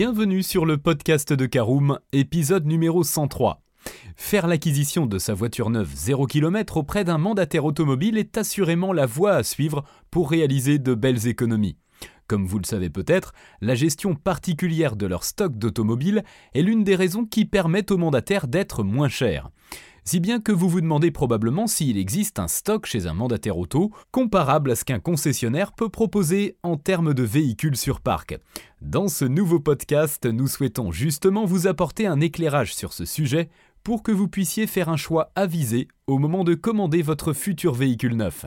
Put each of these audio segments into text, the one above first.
bienvenue sur le podcast de Caroom, épisode numéro 103. Faire l'acquisition de sa voiture neuve 0 km auprès d'un mandataire automobile est assurément la voie à suivre pour réaliser de belles économies. Comme vous le savez peut-être, la gestion particulière de leur stock d'automobiles est l'une des raisons qui permettent aux mandataires d'être moins chers. Si bien que vous vous demandez probablement s'il existe un stock chez un mandataire auto comparable à ce qu'un concessionnaire peut proposer en termes de véhicules sur parc. Dans ce nouveau podcast, nous souhaitons justement vous apporter un éclairage sur ce sujet pour que vous puissiez faire un choix avisé au moment de commander votre futur véhicule neuf.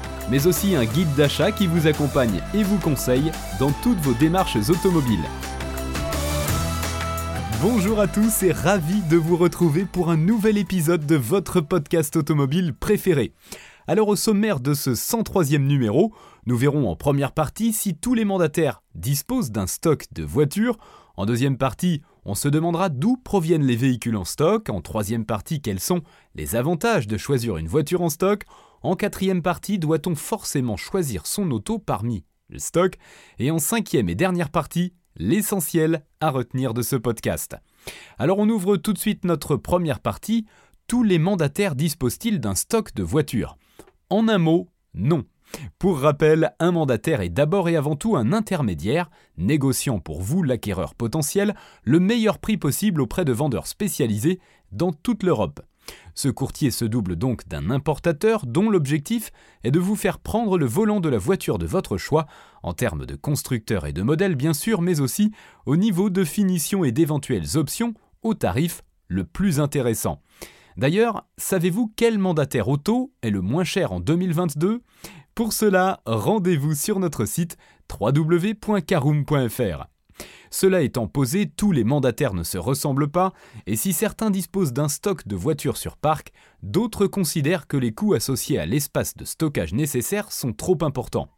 mais aussi un guide d'achat qui vous accompagne et vous conseille dans toutes vos démarches automobiles. Bonjour à tous et ravi de vous retrouver pour un nouvel épisode de votre podcast automobile préféré. Alors au sommaire de ce 103e numéro, nous verrons en première partie si tous les mandataires disposent d'un stock de voitures. En deuxième partie, on se demandera d'où proviennent les véhicules en stock. En troisième partie, quels sont les avantages de choisir une voiture en stock. En quatrième partie, doit-on forcément choisir son auto parmi le stock Et en cinquième et dernière partie, l'essentiel à retenir de ce podcast. Alors on ouvre tout de suite notre première partie. Tous les mandataires disposent-ils d'un stock de voitures? En un mot, non. Pour rappel, un mandataire est d'abord et avant tout un intermédiaire, négociant pour vous, l'acquéreur potentiel, le meilleur prix possible auprès de vendeurs spécialisés dans toute l'Europe. Ce courtier se double donc d'un importateur dont l'objectif est de vous faire prendre le volant de la voiture de votre choix, en termes de constructeur et de modèle bien sûr, mais aussi au niveau de finition et d'éventuelles options au tarif le plus intéressant. D'ailleurs, savez-vous quel mandataire auto est le moins cher en 2022 Pour cela, rendez-vous sur notre site www.caroom.fr. Cela étant posé, tous les mandataires ne se ressemblent pas, et si certains disposent d'un stock de voitures sur parc, d'autres considèrent que les coûts associés à l'espace de stockage nécessaire sont trop importants.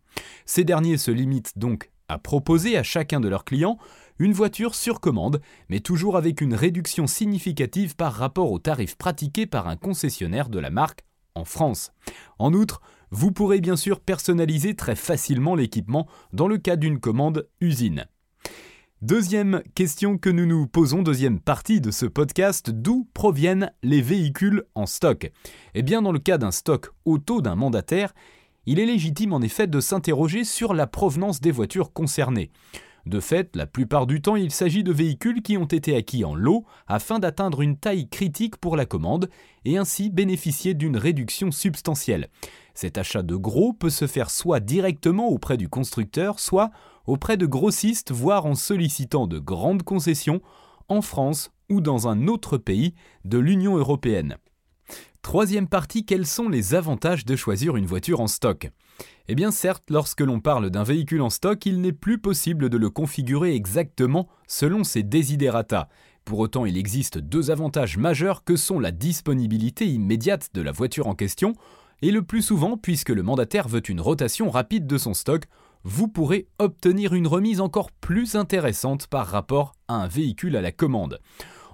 Ces derniers se limitent donc à proposer à chacun de leurs clients une voiture sur commande, mais toujours avec une réduction significative par rapport aux tarifs pratiqués par un concessionnaire de la marque en France. En outre, vous pourrez bien sûr personnaliser très facilement l'équipement dans le cas d'une commande usine. Deuxième question que nous nous posons, deuxième partie de ce podcast, d'où proviennent les véhicules en stock? Eh bien dans le cas d'un stock auto d'un mandataire, il est légitime en effet de s'interroger sur la provenance des voitures concernées. De fait, la plupart du temps, il s'agit de véhicules qui ont été acquis en lot afin d'atteindre une taille critique pour la commande et ainsi bénéficier d'une réduction substantielle. Cet achat de gros peut se faire soit directement auprès du constructeur, soit auprès de grossistes, voire en sollicitant de grandes concessions en France ou dans un autre pays de l'Union européenne. Troisième partie, quels sont les avantages de choisir une voiture en stock? Eh bien certes, lorsque l'on parle d'un véhicule en stock, il n'est plus possible de le configurer exactement selon ses desiderata. Pour autant, il existe deux avantages majeurs que sont la disponibilité immédiate de la voiture en question, et le plus souvent, puisque le mandataire veut une rotation rapide de son stock, vous pourrez obtenir une remise encore plus intéressante par rapport à un véhicule à la commande.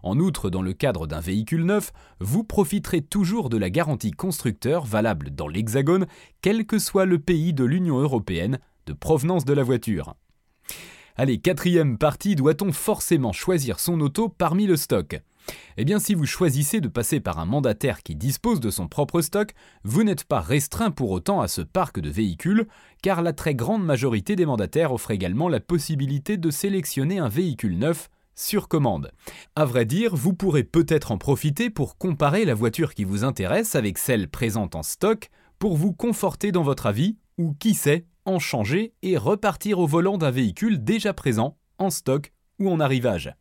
En outre, dans le cadre d'un véhicule neuf, vous profiterez toujours de la garantie constructeur valable dans l'Hexagone, quel que soit le pays de l'Union européenne de provenance de la voiture. Allez, quatrième partie, doit-on forcément choisir son auto parmi le stock? Eh bien, si vous choisissez de passer par un mandataire qui dispose de son propre stock, vous n'êtes pas restreint pour autant à ce parc de véhicules, car la très grande majorité des mandataires offrent également la possibilité de sélectionner un véhicule neuf sur commande. À vrai dire, vous pourrez peut-être en profiter pour comparer la voiture qui vous intéresse avec celle présente en stock pour vous conforter dans votre avis ou qui sait, en changer et repartir au volant d'un véhicule déjà présent en stock ou en arrivage.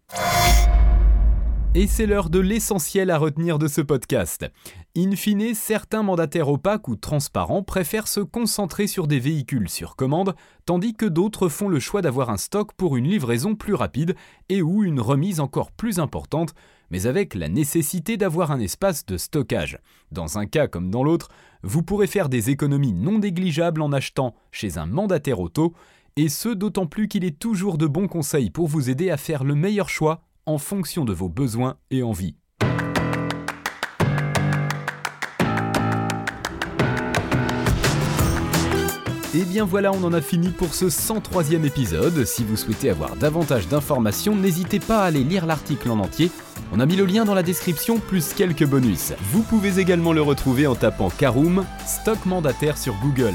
Et c'est l'heure de l'essentiel à retenir de ce podcast. In fine, certains mandataires opaques ou transparents préfèrent se concentrer sur des véhicules sur commande, tandis que d'autres font le choix d'avoir un stock pour une livraison plus rapide et ou une remise encore plus importante, mais avec la nécessité d'avoir un espace de stockage. Dans un cas comme dans l'autre, vous pourrez faire des économies non négligeables en achetant chez un mandataire auto, et ce d'autant plus qu'il est toujours de bons conseils pour vous aider à faire le meilleur choix en fonction de vos besoins et envies. Et bien voilà, on en a fini pour ce 103e épisode. Si vous souhaitez avoir davantage d'informations, n'hésitez pas à aller lire l'article en entier. On a mis le lien dans la description plus quelques bonus. Vous pouvez également le retrouver en tapant Karoom, stock mandataire sur Google.